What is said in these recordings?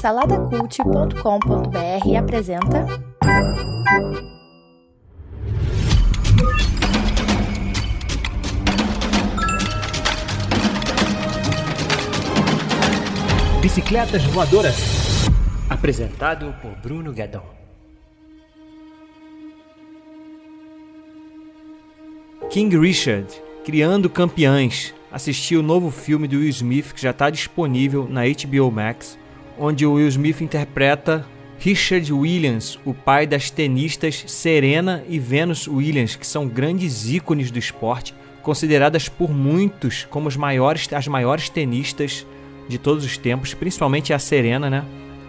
Saladacult.com.br apresenta. Bicicletas Voadoras. Apresentado por Bruno Guedon. King Richard, Criando Campeãs. Assisti o novo filme do Will Smith que já está disponível na HBO Max, onde Will Smith interpreta Richard Williams, o pai das tenistas Serena e Venus Williams, que são grandes ícones do esporte, consideradas por muitos como as maiores, as maiores tenistas de todos os tempos, principalmente a Serena, né?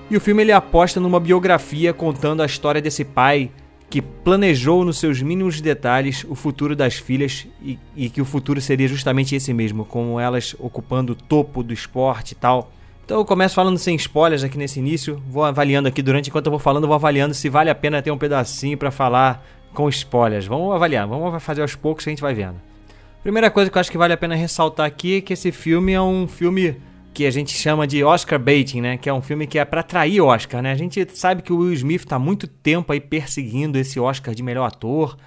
E o filme ele aposta numa biografia contando a história desse pai que planejou nos seus mínimos detalhes o futuro das filhas e, e, que o futuro seria justamente esse mesmo, com elas ocupando o topo do esporte e tal. Então eu começo falando sem spoilers aqui nesse início, vou avaliando aqui durante enquanto eu vou falando, vou avaliando se vale a pena ter um pedacinho para falar com spoilers. Vamos avaliar, vamos fazer aos poucos que a gente vai vendo. Primeira coisa que eu acho que vale a pena ressaltar aqui é que esse filme é um filme que a gente chama de Oscar baiting, né? Que é um filme que é para atrair Oscar, né? A gente sabe que o Will Smith está muito tempo aí perseguindo esse Oscar de melhor ator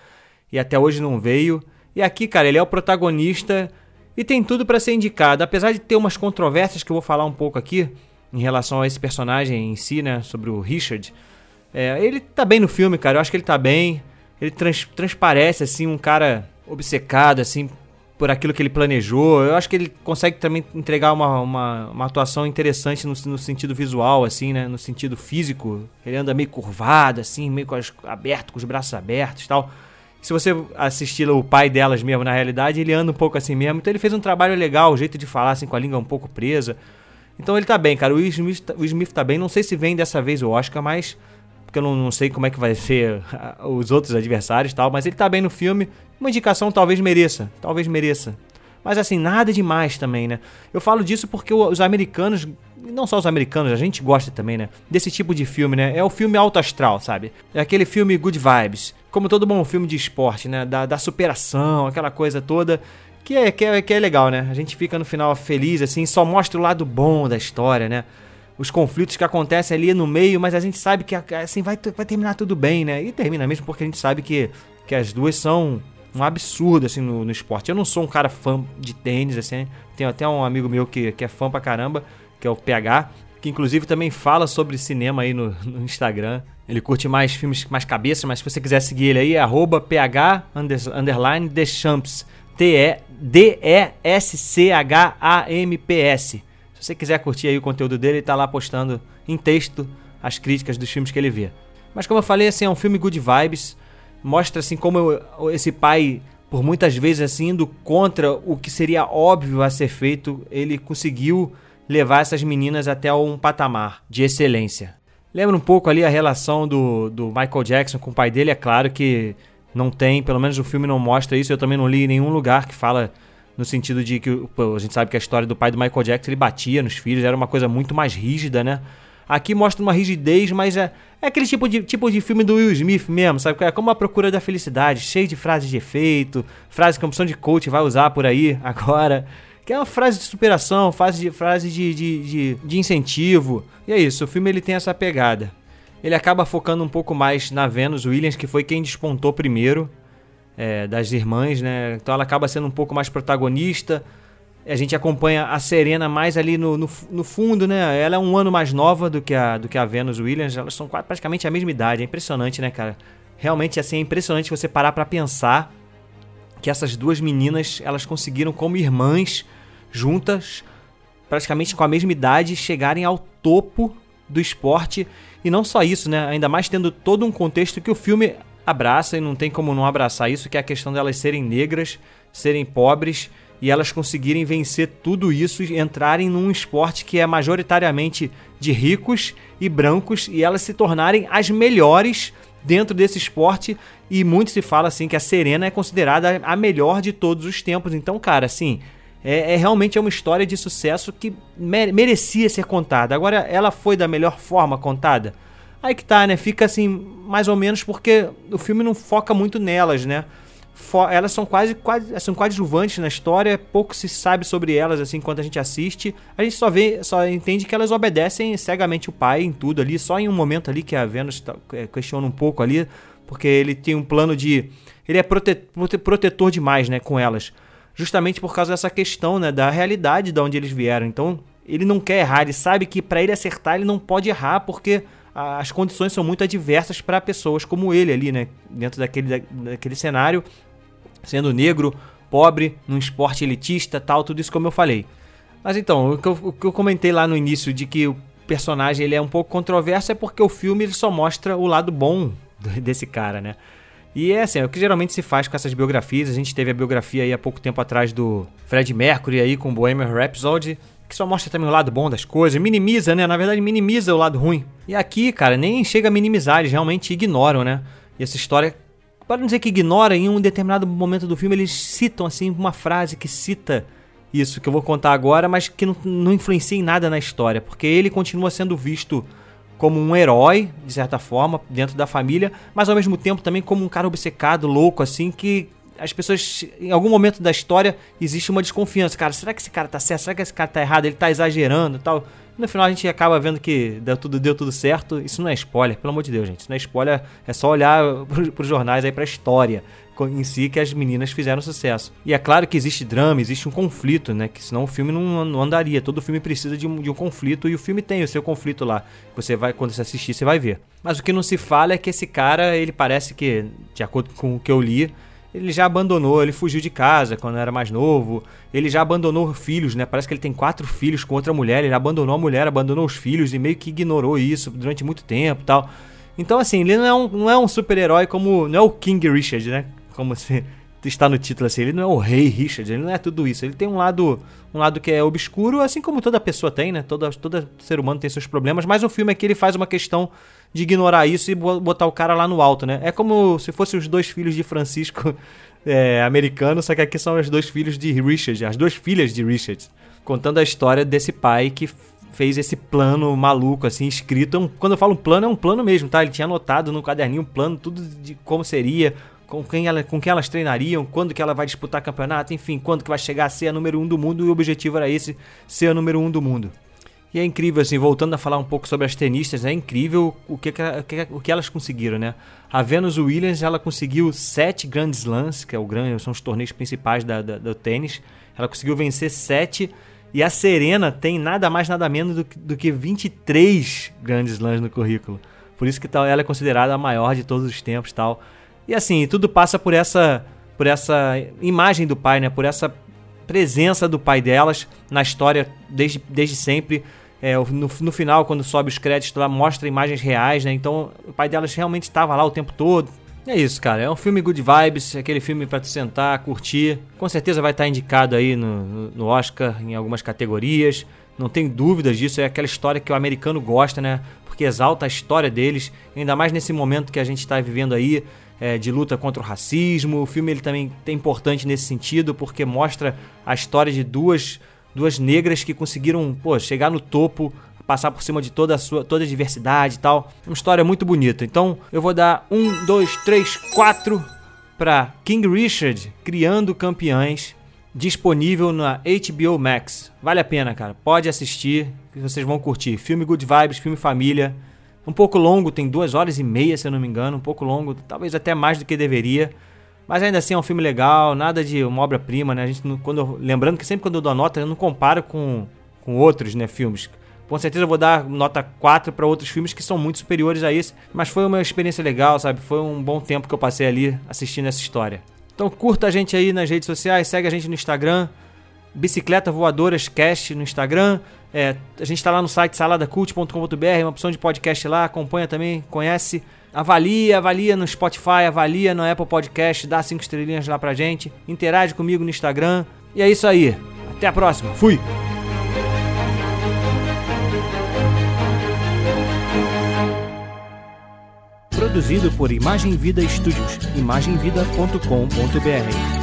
e até hoje não veio. E aqui, cara, ele é o protagonista e tem tudo para ser indicado, apesar de ter umas controvérsias que eu vou falar um pouco aqui em relação a esse personagem em si, né? Sobre o Richard. É, ele tá bem no filme, cara. Eu acho que ele tá bem. Ele trans, transparece assim um cara obcecado, assim, por aquilo que ele planejou. Eu acho que ele consegue também entregar uma, uma, uma atuação interessante no, no, sentido visual, assim, né? No sentido físico. Ele anda meio curvado, assim, meio com as, aberto, com os braços abertos e tal. Se você assistir o pai delas mesmo, na realidade, ele anda um pouco assim mesmo. Então ele fez um trabalho legal, o jeito de falar, assim, com a língua um pouco presa. Então ele tá bem, cara. O Will Smith, o Smith tá bem. Não sei se vem dessa vez o Oscar, mas porque eu não, não, sei como é que vai ser os outros adversários tal, mas ele tá bem no filme. Uma indicação talvez mereça, talvez mereça. Mas assim, nada demais também, né? Eu falo disso porque os americanos, não só os americanos, a gente gosta também, né? Desse tipo de filme, né? É o filme alto astral, sabe? É aquele filme good vibes. Como todo bom filme de esporte, né? Da, da superação, aquela coisa toda. Que é, que, é, que é legal, né? A gente fica no final feliz, assim, só mostra o lado bom da história, né? os conflitos que acontecem ali no meio, mas a gente sabe que assim vai, vai terminar tudo bem, né? E termina mesmo porque a gente sabe que, que as duas são um absurdo assim no, no esporte. Eu não sou um cara fã de tênis, assim. Tenho até um amigo meu que, que é fã pra caramba, que é o PH, que inclusive também fala sobre cinema aí no, no Instagram. Ele curte mais filmes mais cabeça, mas se você quiser seguir ele aí, é arroba PH underline Deschamps. T-E-D-E-S-C-H-A-M-P-S. Se você quiser curtir aí o conteúdo dele, ele tá lá postando em texto as críticas dos filmes que ele vê. Mas como eu falei, assim, é um filme good vibes. Mostra assim como esse pai, por muitas vezes assim, indo contra o que seria óbvio a ser feito, ele conseguiu levar essas meninas até um patamar de excelência. Lembra um pouco ali a relação do, do Michael Jackson com o pai dele, é claro que não tem, pelo menos o filme não mostra isso, eu também não li em nenhum lugar que fala no sentido de que pô, a gente sabe que a história do pai do Michael Jackson ele batia nos filhos, era uma coisa muito mais rígida, né? Aqui mostra uma rigidez, mas é, é aquele tipo de, tipo de filme do Will Smith mesmo, sabe? É como a procura da felicidade, cheio de frases de efeito, frases que a opção de coach vai usar por aí agora. Que é uma frase de superação, frase de, frase de, de, de, de incentivo. E é isso, o filme ele tem essa pegada. Ele acaba focando um pouco mais na Venus Williams, que foi quem despontou primeiro é, das irmãs, né? Então ela acaba sendo um pouco mais protagonista. A gente acompanha a Serena mais ali no, no, no, fundo, né? Ela é um ano mais nova do que a, do que a Venus Williams. Elas são praticamente a mesma idade. É impressionante, né, cara? Realmente, assim, é impressionante você parar para pensar que essas duas meninas, elas conseguiram como irmãs, juntas, praticamente com a mesma idade, chegarem ao topo do esporte. E não só isso, né? Ainda mais tendo todo um contexto que o filme abraça e não tem como não abraçar isso, que é a questão delas serem negras, serem pobres e elas conseguirem vencer tudo isso e entrarem num esporte que é majoritariamente de ricos e brancos e elas se tornarem as melhores dentro desse esporte e muito se fala assim que a Serena é considerada a melhor de todos os tempos. Então, cara, assim, é, é realmente é uma história de sucesso que merecia ser contada. Agora, ela foi da melhor forma contada? Aí que tá, né? Fica assim, mais ou menos porque o filme não foca muito nelas, né? Elas são quase, quase são coadjuvantes na história, pouco se sabe sobre elas assim enquanto a gente assiste. A gente só vê, só entende que elas obedecem cegamente o pai em tudo ali, só em um momento ali que a Venus tá, é, questiona um pouco ali, porque ele tem um plano de ele é prote, prote, protetor demais, né, com elas. Justamente por causa dessa questão, né, da realidade de onde eles vieram. Então, ele não quer errar, ele sabe que para ele acertar ele não pode errar porque as condições são muito adversas para pessoas como ele ali, né, dentro daquele, daquele cenário sendo negro, pobre, num esporte elitista, tal, tudo isso como eu falei. Mas então, o que eu, o que eu comentei lá no início de que o personagem ele é um pouco controverso é porque o filme ele só mostra o lado bom desse cara, né? E é assim, é o que geralmente se faz com essas biografias. A gente teve a biografia aí há pouco tempo atrás do Fred Mercury aí com Bohemian Rhapsody, que só mostra também o lado bom das coisas, minimiza, né? Na verdade, minimiza o lado ruim. E aqui, cara, nem chega a minimizar, eles realmente ignoram, né? E essa história para não dizer que ignora, em um determinado momento do filme eles citam assim uma frase que cita isso que eu vou contar agora, mas que não, não influencia em nada na história, porque ele continua sendo visto como um herói, de certa forma, dentro da família, mas ao mesmo tempo também como um cara obcecado, louco, assim, que as pessoas, em algum momento da história, existe uma desconfiança. Cara, será que esse cara tá certo? Será que esse cara tá errado? Ele tá exagerando tal. No final a gente acaba vendo que deu tudo, deu tudo certo. Isso não é spoiler, pelo amor de Deus, gente. Isso não é spoiler, é só olhar para os jornais aí, pra história em si que as meninas fizeram sucesso. E é claro que existe drama, existe um conflito, né? Que senão o filme não, não andaria. Todo filme precisa de um, de um conflito e o filme tem o seu conflito lá. Você vai, quando você assistir, você vai ver. Mas o que não se fala é que esse cara, ele parece que, de acordo com o que eu li, ele já abandonou, ele fugiu de casa quando era mais novo, ele já abandonou filhos, né? Parece que ele tem quatro filhos com outra mulher, ele abandonou a mulher, abandonou os filhos e meio que ignorou isso durante muito tempo tal. Então, assim, ele não é um, é um super-herói como. Não é o King Richard, né? Como se está no título assim, ele não é o rei Richard, ele não é tudo isso. Ele tem um lado, um lado que é obscuro, assim como toda pessoa tem, né? Todo, todo ser humano tem seus problemas, mas o filme aqui ele faz uma questão de ignorar isso e botar o cara lá no alto, né? É como se fossem os dois filhos de Francisco é, americano, só que aqui são os dois filhos de Richard, as duas filhas de Richard, contando a história desse pai que fez esse plano maluco, assim, escrito. É quando eu falo um plano, é um plano mesmo, tá? Ele tinha anotado no caderninho um plano, tudo de como seria, com quem, ela, com quem elas treinariam, quando que ela vai disputar campeonato, enfim, quando que vai chegar a ser a número um do mundo, e o objetivo era esse, ser a número um do mundo. E é incrível, assim, voltando a falar um pouco sobre as tenistas, é incrível o que, o que elas conseguiram, né? A Venus Williams, ela conseguiu sete Grand Slams, que é o grande, são os torneios principais da, da, do tênis. Ela conseguiu vencer sete. E a Serena tem nada mais, nada menos do que, do que 23 Grand Slams no currículo. Por isso que tal, ela é considerada a maior de todos os tempos tal. E assim, tudo passa por essa, por essa imagem do pai, né? Por essa presença do pai delas na história desde, desde sempre. É, no, no, final, quando sobe os créditos lá, mostra imagens reais, né? Então o pai delas realmente estava lá o tempo todo. E é isso, cara. É um filme good vibes, é aquele filme para tu sentar, curtir. Com certeza vai estar indicado aí no, no Oscar em algumas categorias. Não tem dúvidas disso. É aquela história que o americano gosta, né? Porque exalta a história deles, ainda mais nesse momento que a gente está vivendo aí. É, de luta contra o racismo. O filme ele também é importante nesse sentido porque mostra a história de duas duas negras que conseguiram, pô, chegar no topo, passar por cima de toda a sua toda a diversidade e tal. Uma história muito bonita. Então, eu vou dar um, dois, três, quatro para King Richard criando campeões disponível na HBO Max. Vale a pena, cara. Pode assistir, que vocês vão curtir. Filme Good Vibes, filme família. Um pouco longo, tem duas horas e meia, se eu não me engano. Um pouco longo, talvez até mais do que deveria. Mas ainda assim é um filme legal, nada de uma obra-prima, né? A gente quando lembrando que sempre quando eu dou nota, eu não comparo com, com outros, né, filmes. Com certeza eu vou dar nota 4 para outros filmes que são muito superiores a esse, mas foi uma experiência legal, sabe? Foi um bom tempo que eu passei ali assistindo essa história. Então curta a gente aí nas redes sociais, segue a gente no Instagram, Bicicleta Voadoras Cast no Instagram. É, a gente está lá no site saladacult.com.br, uma opção de podcast lá, acompanha também, conhece. Avalia, avalia no Spotify, avalia no Apple Podcast, dá cinco estrelinhas lá pra gente, interage comigo no Instagram. E é isso aí. Até a próxima. Fui! Produzido por Imagem Vida Studios, imagemvida.com.br.